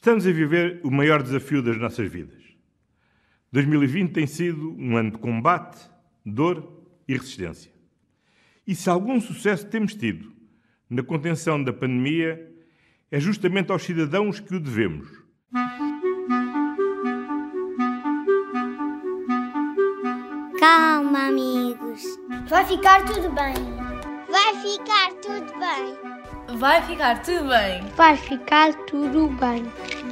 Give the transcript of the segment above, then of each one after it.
Estamos a viver o maior desafio das nossas vidas. 2020 tem sido um ano de combate, dor e resistência. E se algum sucesso temos tido na contenção da pandemia, é justamente aos cidadãos que o devemos. Calma, amigos. Vai ficar tudo bem. Vai ficar tudo bem. Vai ficar tudo bem. Vai ficar tudo bem.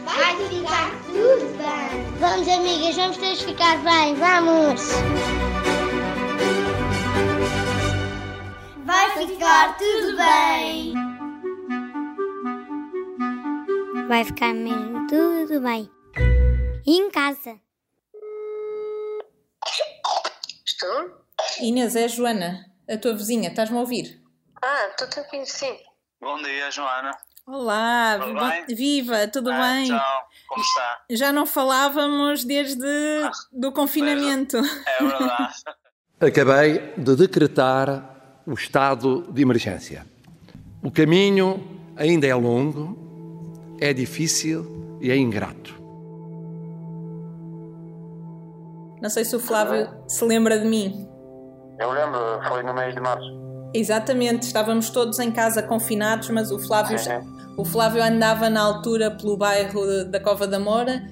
Vai ficar tudo bem. Vamos, amigas, vamos todos ficar bem. Vamos. Vai ficar tudo bem. Vai ficar mesmo tudo bem. E em casa. Estou? Inês, é a Joana, a tua vizinha, estás-me a ouvir? Ah, estou-te a ouvir, sim. Bom dia, Joana. Olá, Tudo bem? viva, tudo Ah, bem? Tchau, como está? Já não falávamos desde do confinamento. É verdade. Acabei de decretar o estado de emergência. O caminho ainda é longo, é difícil e é ingrato. Não sei se o Flávio se lembra de mim. Eu lembro, foi no mês de março. Exatamente, estávamos todos em casa confinados, mas o Flávio, Sim, o Flávio andava na altura pelo bairro da Cova da Moura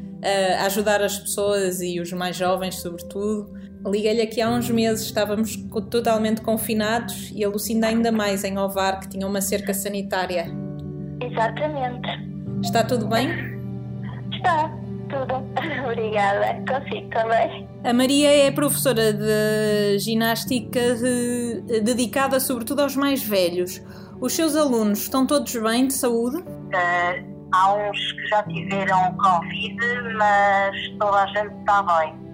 a ajudar as pessoas e os mais jovens, sobretudo. Liguei-lhe aqui há uns meses, estávamos totalmente confinados e a Lucinda ainda mais em Ovar, que tinha uma cerca sanitária. Exatamente. Está tudo bem? Está tudo. Obrigada. Consigo também. A Maria é professora de ginástica de- dedicada sobretudo aos mais velhos. Os seus alunos estão todos bem de saúde? Eh, há uns que já tiveram Covid, mas toda a gente está bem.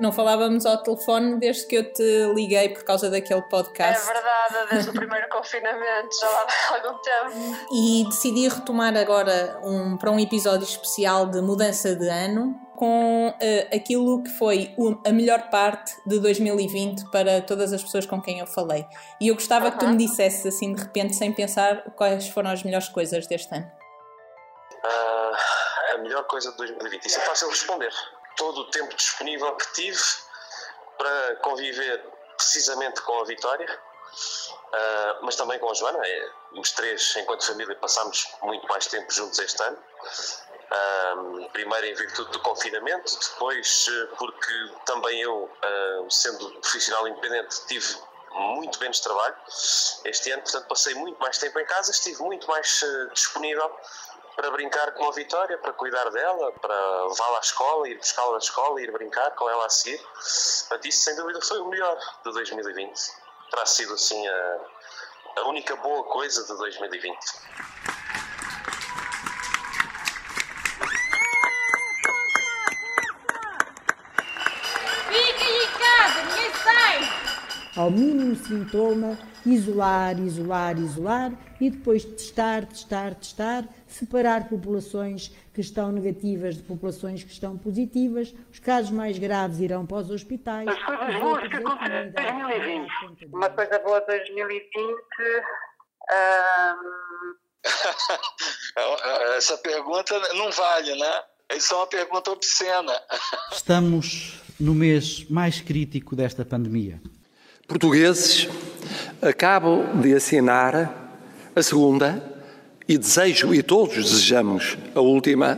Não falávamos ao telefone desde que eu te liguei por causa daquele É podcast. verdade, desde o primeiro confinamento, já lá vai algum tempo. E decidi retomar agora um, para um episódio especial de mudança de ano com eh, aquilo que foi o- a melhor parte de 2020 para todas as pessoas com quem eu falei. E eu gostava que tu me dissesses assim de repente, sem pensar, quais foram as melhores coisas deste ano. Ah, a melhor coisa de 2020. Isso é fácil responder. Todo o tempo disponível que tive para conviver precisamente com a Vitória, ah, mas também com a Joana. É, os três, enquanto família, passámos muito mais tempo juntos este ano. Ah, primeiro em virtude do confinamento, depois eh, porque também eu, sendo profissional independente, tive muito menos trabalho este ano, portanto passei muito mais tempo em casa, estive muito mais disponível para brincar com a Vitória, para cuidar dela, para levá-la à escola, ir buscá-la da escola, ir brincar com ela a seguir. Portanto, isso sem dúvida foi o melhor de 2020. Terá sido assim a, a única boa coisa de 2020. Fiquem em casa, ninguém sai. Ao mínimo sintoma, isolar, isolar, isolar e depois testar, testar, testar, separar populações que estão negativas de populações que estão positivas. Os casos mais graves irão para os hospitais. As coisas boas que aconteceram em comunidade 2020. darão conta disso. Uma coisa boa de 2020. ahm, Essa pergunta não vale, né? Isso é uma pergunta obscena. Estamos no mês mais crítico desta pandemia. Portugueses, acabo de assinar a segunda e desejo, e todos desejamos, a última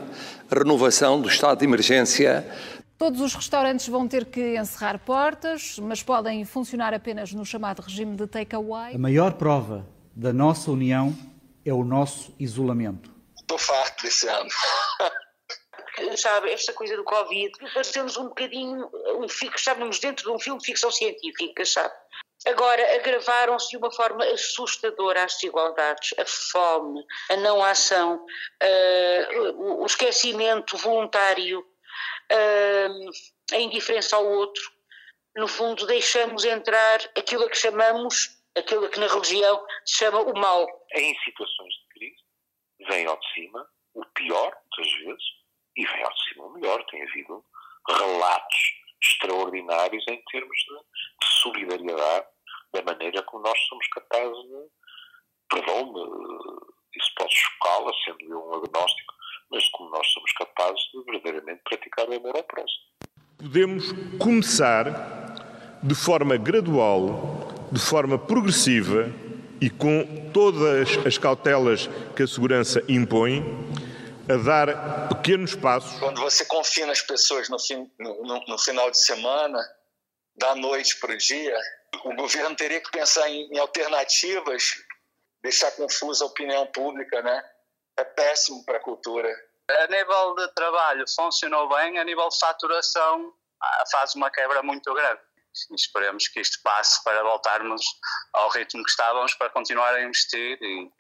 renovação do estado de emergência Todos os restaurantes vão ter que encerrar portas, mas podem funcionar apenas no chamado regime de takeaway. A maior prova da nossa união é o nosso isolamento. Estou farto desse ano. Sabe, esta coisa do Covid, parecemos um bocadinho, um, estávamos dentro de um filme de ficção científica, sabe? Agora, agravaram-se de uma forma assustadora as desigualdades, a fome, a não ação, ah, o, esquecimento voluntário, ah, a indiferença ao outro. No fundo, deixamos entrar aquilo a que chamamos, aquilo a que na religião se chama o mal. Em situações de crise, vem ao de cima o pior, muitas vezes, e vem ao o melhor. Tem havido relatos extraordinários em termos de, de solidariedade, da maneira como nós somos capazes de, Perdoe-me, isso pode chocá-la, sendo eu um agnóstico, mas como nós somos capazes de verdadeiramente praticar o amor ao próximo. Podemos começar de forma gradual, de forma progressiva e com todas as cautelas que a segurança impõe, a dar pequenos passos. Quando você confina as pessoas no, fim, no, no, no final de semana, da noite para o dia, o governo teria que pensar em, em alternativas, deixar confusa a opinião pública, né? É péssimo para a cultura. A nível de trabalho funcionou bem, a nível de faturação ah, faz uma quebra muito grande. Esperemos que isto passe para voltarmos ao ritmo que estávamos para continuar a investir e,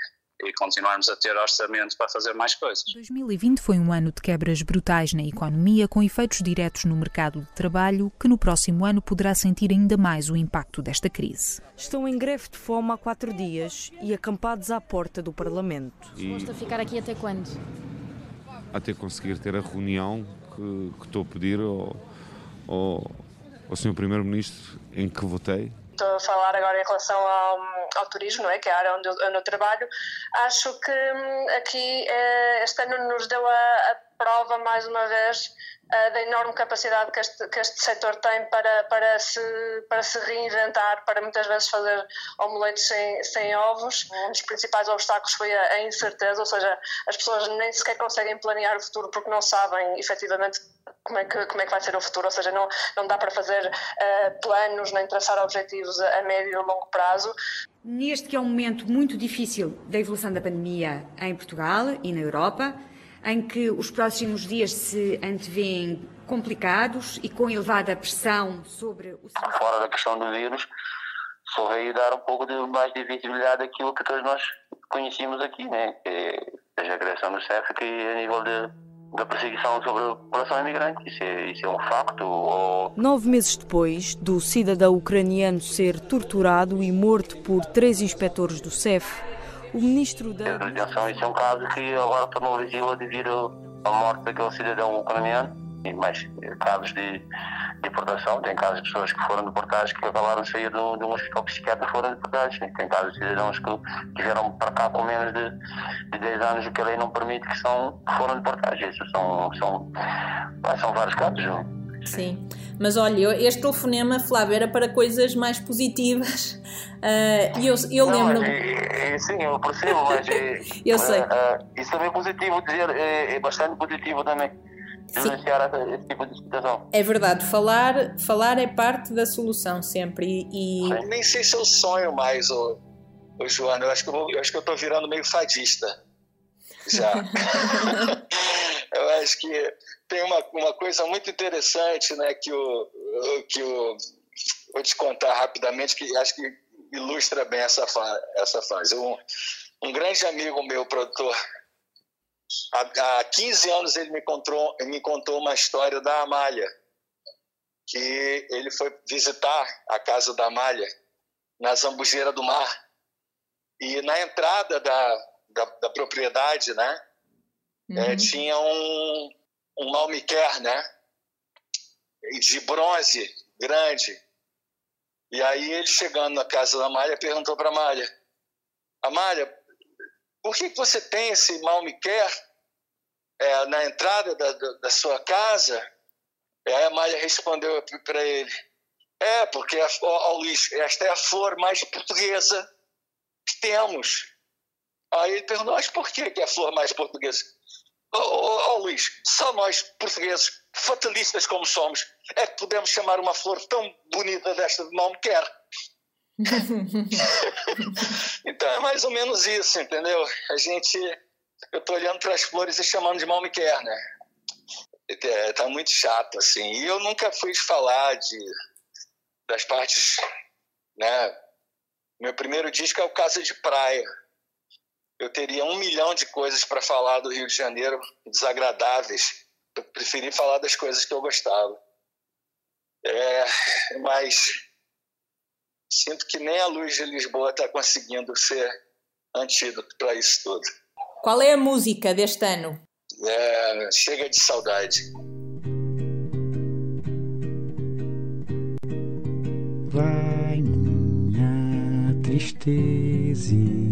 e continuarmos a ter orçamento para fazer mais coisas. 2020 foi um ano de quebras brutais na economia, com efeitos diretos no mercado de trabalho, que no próximo ano poderá sentir ainda mais o impacto desta crise. Estão em greve de fome há quatro dias e acampados à porta do Parlamento. Disposto a ficar aqui até quando? Até conseguir ter a reunião que, que estou a pedir ao, ao, ao Sr. Primeiro-Ministro em que votei estou a falar agora em relação ao, ao turismo, não é? que é a área onde eu, onde eu trabalho, acho que hum, aqui eh, este ano nos deu a, a prova mais uma vez eh, da enorme capacidade que este, que este setor tem para, para, se, para se reinventar, para muitas vezes fazer omeletes sem, sem ovos. Um dos principais obstáculos foi a, a incerteza, ou seja, as pessoas nem sequer conseguem planear o futuro porque não sabem efetivamente como é que, como é que vai ser o futuro, ou seja, não, não dá para fazer uh, planos nem traçar objetivos a, a médio e longo prazo. Neste que é um momento muito difícil da evolução da pandemia em Portugal e na Europa, em que os próximos dias se antevêem complicados e com elevada pressão sobre o Fora da questão do vírus, só veio dar um pouco de mais de visibilidade daquilo que todos nós conhecíamos aqui, né? Que é a criação do CEF, que a nível de da perseguição sobre a população imigrante. Isso é, isso é um facto. Ou... Nove meses depois do cidadão ucraniano ser torturado e morto por três inspectores do CEF, o ministro da. Atenção, isso é um caso que agora tornou visível devido à morte daquele cidadão ucraniano. E mais casos de deportação, tem casos de pessoas que foram deportadas que acabaram de sair de um, de um hospital psiquiátrico e foram deportados. Tem casos de cidadãos que, vieram para cá com menos de, de 10 anos, o que a lei não permite, que, são, foram deportados. Isso são, são, são vários casos. Sim, mas olha, este telefonema, Flávio, era para coisas mais positivas. Uh, e eu, eu lembro. É, é, sim, eu percebo, mas. É, eu sei. Uh, uh, isso também é positivo dizer, é, é bastante positivo também. Denunciar esse tipo de situação. É verdade, falar, falar é parte da solução sempre. E, e... Nem sei se eu sonho mais, ô, ô Joana. Eu acho que eu, eu acho que eu tô virando meio fadista. Já. acho que tem uma, uma coisa muito interessante, né, que o, que o vou te contar rapidamente que acho que ilustra bem essa fa essa fase. Um, um grande amigo meu, produtor, há, há 15 anos ele me contou, me contou uma história da Amália, que ele foi visitar a casa da Amália na Zambujeira do Mar. E na entrada da, da, da propriedade, né, uhum. é, tinha um, um malmiquer, né, de bronze, grande. E aí ele chegando na casa da Amália perguntou para a Amália, Amália, por que você tem esse malmiquer é, na entrada da, da, sua casa? E aí a Amália respondeu para ele, é, porque, ó, Luiz, esta é a flor mais portuguesa que temos. Aí ele perguntou, mas por que é a flor mais portuguesa? Oh, oh, Luiz, só nós portugueses, fatalistas como somos, é que podemos chamar uma flor tão bonita desta de nome quer. então é mais ou menos isso, entendeu? A gente, eu estou olhando para as flores e chamando de mal me quer, né? É, tá muito chato assim. E eu nunca fui falar de das partes, né? Meu primeiro disco é o Casa de Praia. Eu teria um milhão de coisas para falar do Rio de Janeiro desagradáveis. Eu preferi falar das coisas que eu gostava. É, mas sinto que nem a luz de Lisboa está conseguindo ser antídoto para isso tudo. Qual é a música deste ano? É, chega de saudade. Vai minha tristeza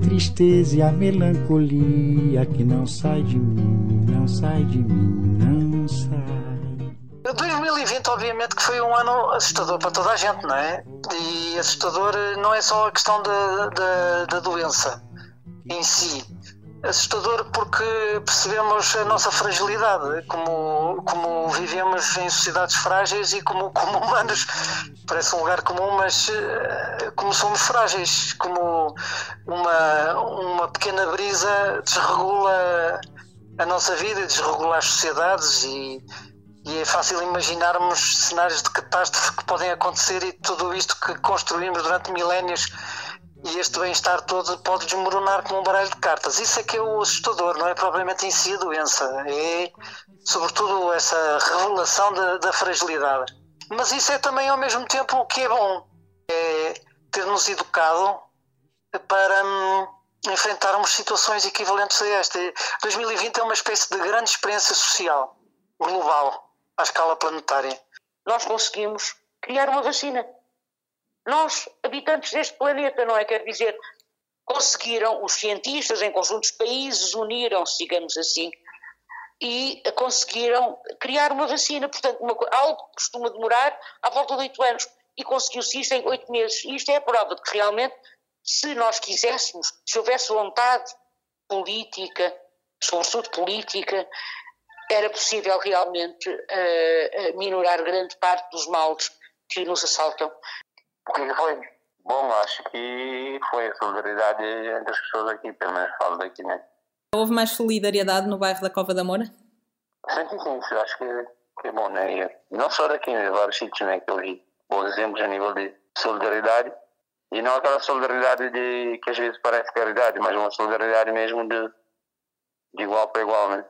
tristeza e a melancolia que não sai de mim, não sai de mim, não sai. 2020, obviamente, que foi um ano assustador para toda a gente, não é? E assustador não é só a questão da, da, da doença em si, assustador porque percebemos a nossa fragilidade, como, como vivemos em sociedades frágeis e como, como humanos, parece um lugar comum, mas eh, como somos frágeis, como uma, uma pequena brisa desregula a nossa vida, desregula as sociedades e, e é fácil imaginarmos cenários de catástrofe que podem acontecer e tudo isto que construímos durante milénios e este bem-estar todo pode desmoronar como um baralho de cartas. Isso é que é o assustador, não é propriamente em si a doença, é sobretudo essa revelação da, da fragilidade. Mas isso é também ao mesmo tempo o que é bom, é ter-nos educado para hum, enfrentarmos situações equivalentes a esta. 2020 é uma espécie de grande experiência social, global, à escala planetária. Nós conseguimos criar uma vacina nós, habitantes deste planeta, não é? Quer dizer, conseguiram, os cientistas em conjuntos de países uniram-se, digamos assim, e conseguiram criar uma vacina. Portanto, uma, algo que costuma demorar à volta de oito anos e conseguiu-se isto em oito meses. E isto é a prova de que realmente, se nós quiséssemos, se houvesse vontade política, sobretudo política, era possível realmente uh, minorar grande parte dos males que nos assaltam. O que foi? Bom, acho que foi a solidariedade entre as pessoas aqui, pelo menos falo daqui, né? Houve mais solidariedade no bairro da Cova da Moura? Sim, sim, sim acho que, que é bom, né? Não só daqui, em vários sítios, né? Que eu vi bons exemplos a nível de solidariedade. E não aquela solidariedade de, que às vezes parece caridade, mas uma solidariedade mesmo de, de igual para igual, né?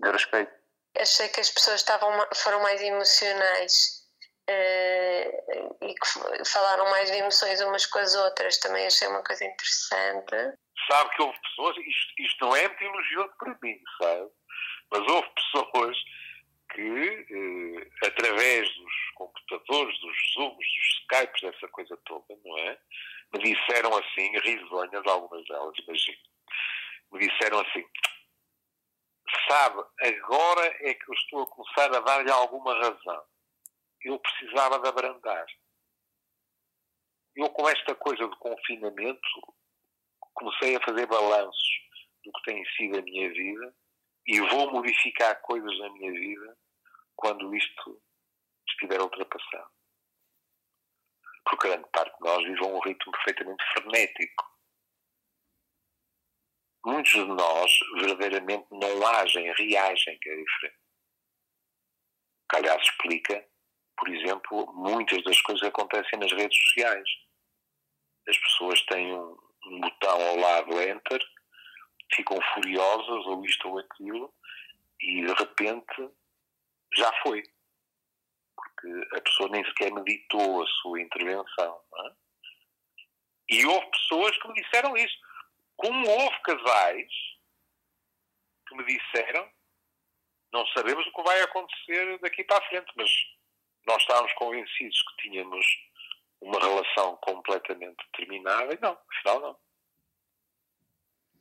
De respeito. Achei que as pessoas estavam, foram mais emocionais Uh, e que falaram mais de emoções umas com as outras, também achei uma coisa interessante. Sabe que houve pessoas, isto, isto não é muito elogioso para mim, sabe? Mas houve pessoas que, uh, através dos computadores, dos Zooms, dos Skypes, dessa coisa toda, não é? Me disseram assim, risonhas, algumas delas, imagino, me disseram assim: sabe, agora é que eu estou a começar a dar-lhe alguma razão eu precisava de abrandar. Eu, com esta coisa do confinamento, comecei a fazer balanços do que tem sido a minha vida e vou modificar coisas na minha vida quando isto estiver ultrapassado. Porque grande parte de nós vive um ritmo perfeitamente frenético. Muitos de nós verdadeiramente não agem, reagem, que é diferente. Aliás explica por exemplo, muitas das coisas acontecem nas redes sociais. As pessoas têm um, um botão ao lado Enter, ficam furiosas, ou isto ou aquilo, e de repente já foi. Porque a pessoa nem sequer meditou a sua intervenção. É? E houve pessoas que me disseram isso. Como houve casais que me disseram, não sabemos o que vai acontecer daqui para a frente, mas nós estávamos convencidos que tínhamos uma relação completamente terminada e não, afinal não.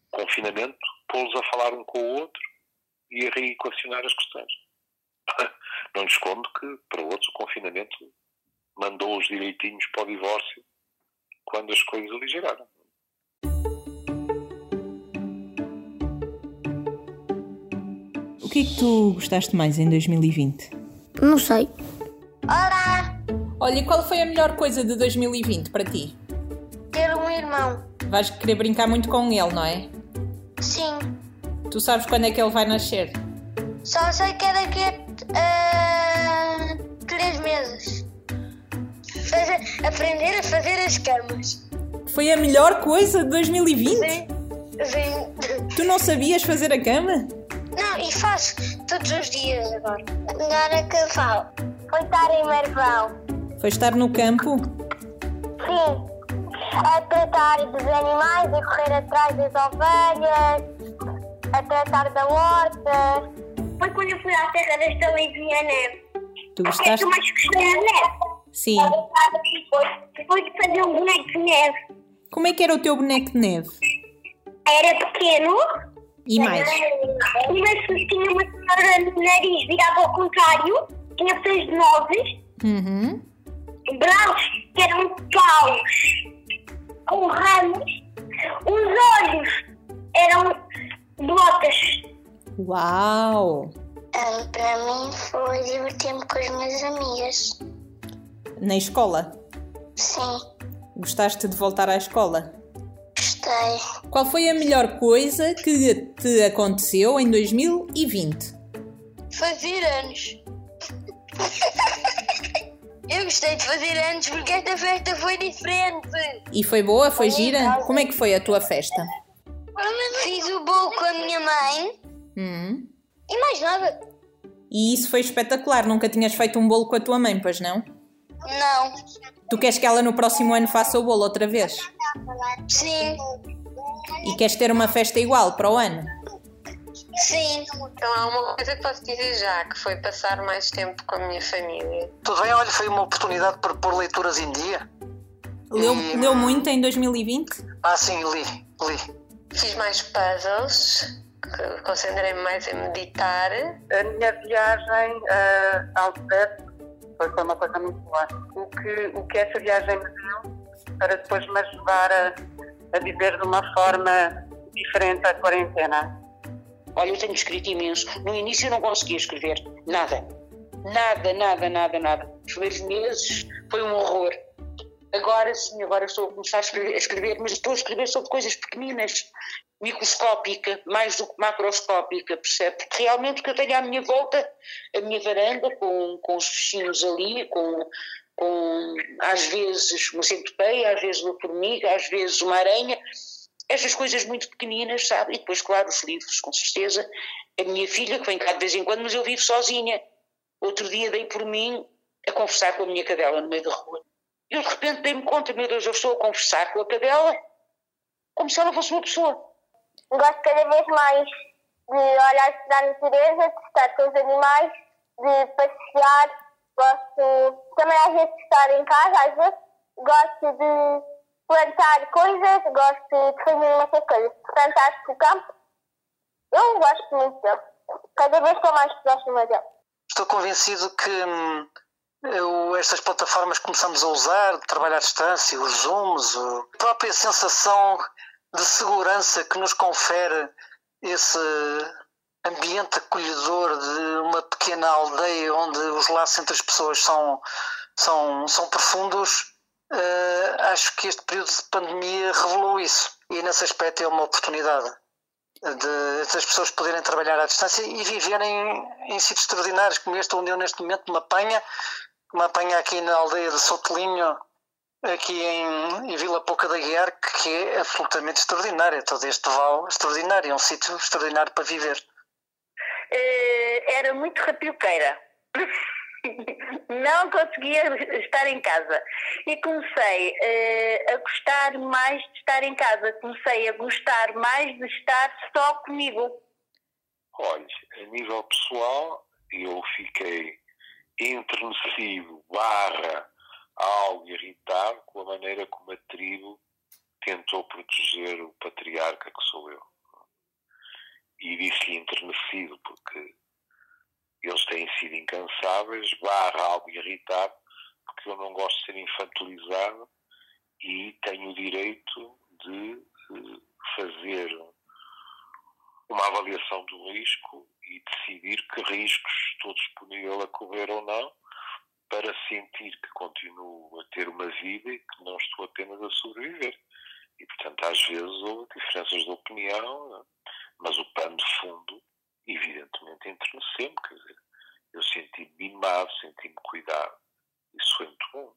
Confinamento, pô-los a falar um com o outro e a reequacionar as questões. Não lhe escondo que, para outros, o confinamento mandou os direitinhos para o divórcio quando as coisas aligeraram. O que é que tu gostaste mais em 2020? Não sei. Olá! Olha, e qual foi a melhor coisa de 2020 para ti? Ter um irmão. Vais querer brincar muito com ele, não é? Sim. Tu sabes quando é que ele vai nascer? Só sei que é daqui a uh, três meses. Fazer, aprender a fazer as camas. Foi a melhor coisa de 2020? Sim. Sim. Tu não sabias fazer a cama? Não, e faço todos os dias agora. Andar a cavalo. Foi estar em Marvão. Foi estar no campo? Sim. A tratar dos animais, a correr atrás das ovelhas, a tratar da horta. Foi quando eu fui à Terra das Estrelas e a neve. Tu O que é gostaste? que eu mais gostei da neve? Sim. Foi de fazer um boneco de neve. Como é que era o teu boneco de neve? Era pequeno. E mais? E mas tinha uma senhora no nariz virado ao contrário. Tinha seis nozes. Uhum. Braços que eram paus com ramos. Os olhos eram botas. Uau! para mim foi divertir-me com as minhas amigas. Na escola? Sim, Gostaste de voltar à escola? gostei. Qual foi a melhor coisa que te aconteceu em 2020? Fazer anos. Eu gostei de fazer anos porque esta festa foi diferente. E foi boa? Foi gira? Como é que foi a tua festa? Fiz o bolo com a minha mãe Hum. e mais nada. E isso foi espetacular. Nunca tinhas feito um bolo com a tua mãe, pois não? Não. Tu queres que ela no próximo ano faça o bolo outra vez? Sim. E queres ter uma festa igual para o ano? Sim. Então há uma coisa que posso dizer já, que foi passar mais tempo com a minha família. Tudo bem, olha, foi uma oportunidade para pôr leituras em dia. Leu, leu muito em 2020? Ah, sim, li, li. Fiz mais puzzles, concentrei-me mais em meditar. A minha viagem uh, ao Tibete foi, foi uma coisa muito boa. O que, o que essa viagem me deu para depois me ajudar a, a viver de uma forma diferente a quarentena. Olha, eu tenho escrito imenso. No início eu não conseguia escrever nada. Nada, nada, nada, nada. Os primeiros meses foi um horror. Agora sim, agora estou a começar a escrever, a escrever, mas estou a escrever sobre coisas pequeninas, microscópica, mais do que macroscópica, percebe? Porque realmente o que eu tenho à minha volta, a minha varanda, com, com os vizinhos ali, com, com às vezes uma centopeia, às vezes uma formiga, às vezes uma aranha, estas coisas muito pequeninas, sabe? E depois, claro, os livros, com certeza. A minha filha, que vem cá de vez em quando, mas eu vivo sozinha. Outro dia dei por mim a conversar com a minha cadela no meio da rua. E eu de repente dei-me conta, meu Deus, eu estou a conversar com a cadela como se ela fosse uma pessoa. Gosto cada vez mais de olhar para a natureza, de estar com os animais, de passear. Gosto também às vezes de estar em casa, às vezes gosto de plantar coisas, gosto de fazer muitas coisas. Que o campo, eu gosto muito dele. Cada vez estou mais próxima dele. Estou convencido que hum, eu- estas plataformas que começamos a usar, de trabalho à distância, os Zooms, a própria sensação de segurança que nos confere esse ambiente acolhedor de uma pequena aldeia onde os laços entre as pessoas são, são, são profundos, eh, acho que este período de pandemia revelou isso. E nesse aspecto é uma oportunidade de, das pessoas poderem trabalhar à distância e viverem em sítios extraordinários, como este onde eu neste momento me apanha, me apanha aqui na aldeia de Sotelinho, aqui em, em Vila Pouca da Guiar, que é absolutamente extraordinário. Todo este vale extraordinário, é um sítio extraordinário para viver. Eh, era muito rapioqueira. Não conseguia estar em casa. E comecei eh, a gostar mais de estar em casa. Comecei a gostar mais de estar só comigo. Olha, a nível pessoal, eu fiquei enternecido, barra, algo irritado com a maneira como a tribo tentou proteger o patriarca que sou eu. E disse-lhe enternecido porque eles têm sido incansáveis, barra algo irritado, porque eu não gosto de ser infantilizado e tenho o direito de eh, fazer uma avaliação do risco e decidir que riscos estou disponível a correr ou não para sentir que continuo a ter uma vida e que não estou apenas a sobreviver. E, portanto, às vezes houve diferenças de opinião, é? mas o pano de fundo, evidentemente, enterneceu-me. Quer dizer, eu senti-me mimado, senti-me cuidado. Isso foi muito bom.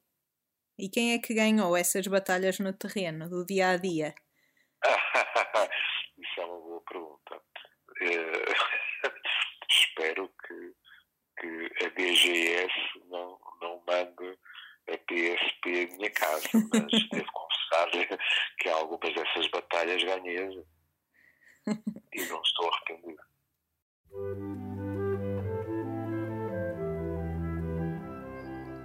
E quem é que ganhou essas batalhas no terreno, do dia a dia? Isso é uma boa pergunta. Eh, espero que, que a DGS não, não mande a PSP em minha casa, mas devo confessar que algumas dessas batalhas ganhei e não estou arrependido.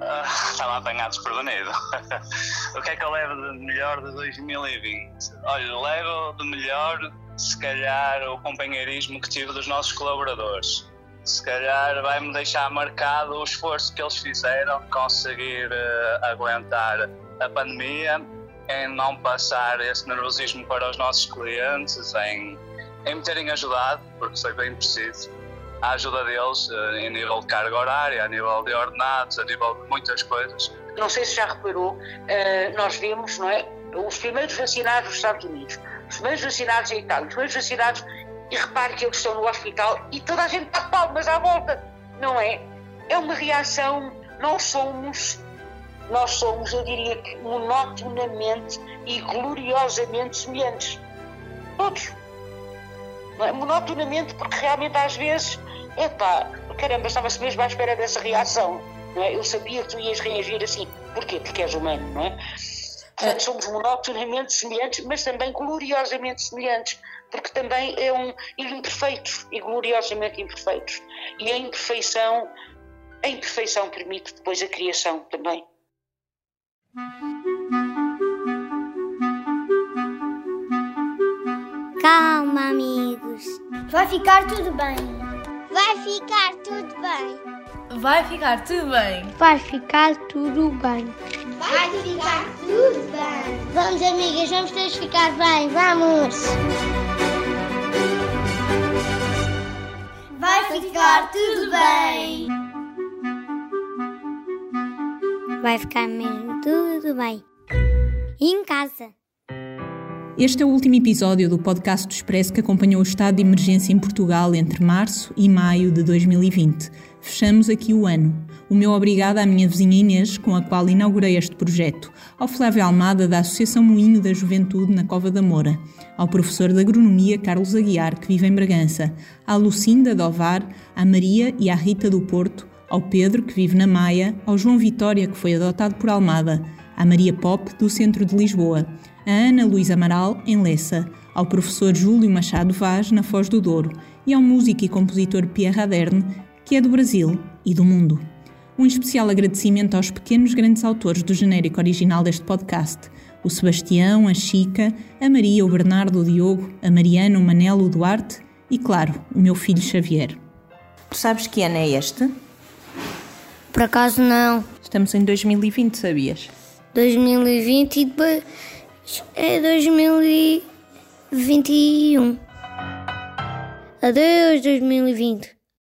Ah, estava apanhado desprevenido. o que é que eu levo de melhor de 2020? Olha, levo de melhor, se calhar, o companheirismo que tive dos nossos colaboradores. Se calhar vai-me deixar marcado o esforço que eles fizeram conseguir uh, aguentar a pandemia, em não passar esse nervosismo para os nossos clientes, em, em me terem ajudado, porque sei bem preciso a ajuda deles uh, em nível de carga horária, a nível de ordenados, a nível de muitas coisas. Não sei se já reparou, uh, nós vimos, não é? Os primeiros vacinados nos Estados Unidos, os primeiros vacinados em Itália, os primeiros vacinados, e repare que eles estão no hospital e toda a gente dá palmas à volta, não é? É uma reação, nós somos, nós somos, eu diria que monotonamente e gloriosamente semelhantes. Todos. É? Monotonamente, porque realmente às vezes epá, caramba, estava-se mesmo à espera dessa reação. Não é? Eu sabia que tu ias reagir assim. Porquê? Porque és humano, não é? Portanto, somos monotonamente semelhantes, mas também gloriosamente semelhantes, porque também é um imperfeitos e gloriosamente imperfeitos. E a imperfeição, a imperfeição permite depois a criação também. Calma, amigos. Vai ficar tudo bem. Vai ficar tudo bem. Vai ficar tudo bem. Vai ficar tudo bem. Vai ficar tudo bem. Vamos, amigas, vamos todos ficar bem. Vamos. Vai ficar tudo bem. Vai ficar mesmo tudo bem. E em casa. Este é o último episódio do podcast do Expresso que acompanhou o estado de emergência em Portugal entre março e maio de 2020. Fechamos aqui o ano. O meu obrigado à minha vizinha Inês, com a qual inaugurei este projeto, ao Flávio Almada da Associação Moinho da Juventude na Cova da Moura, ao professor de Agronomia Carlos Aguiar, que vive em Bragança, à Lucinda de Ovar, à Maria e à Rita do Porto, ao Pedro, que vive na Maia, ao João Vitória, que foi adotado por Almada, à Maria Pop, do centro de Lisboa, a Ana Luísa Amaral, em Lessa, ao professor Júlio Machado Vaz, na Foz do Douro, e ao músico e compositor Pierre Aderne, que é do Brasil e do mundo. Um especial agradecimento aos pequenos grandes autores do genérico original deste podcast, o Sebastião, a Chica, a Maria, o Bernardo, o Diogo, a Mariana, o Manelo, o Duarte e, claro, o meu filho Xavier. Tu sabes que ano é este? Por acaso não. Estamos em 2020, sabias? 2020 e depois é 2021. Adeus, 2020.